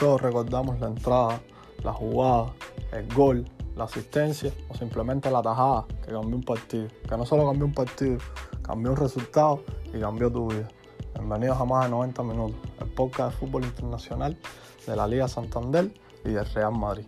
todos recordamos la entrada, la jugada, el gol, la asistencia o simplemente la tajada que cambió un partido. Que no solo cambió un partido, cambió un resultado y cambió tu vida. Bienvenidos a más de 90 minutos, el podcast de fútbol internacional de la Liga Santander y del Real Madrid.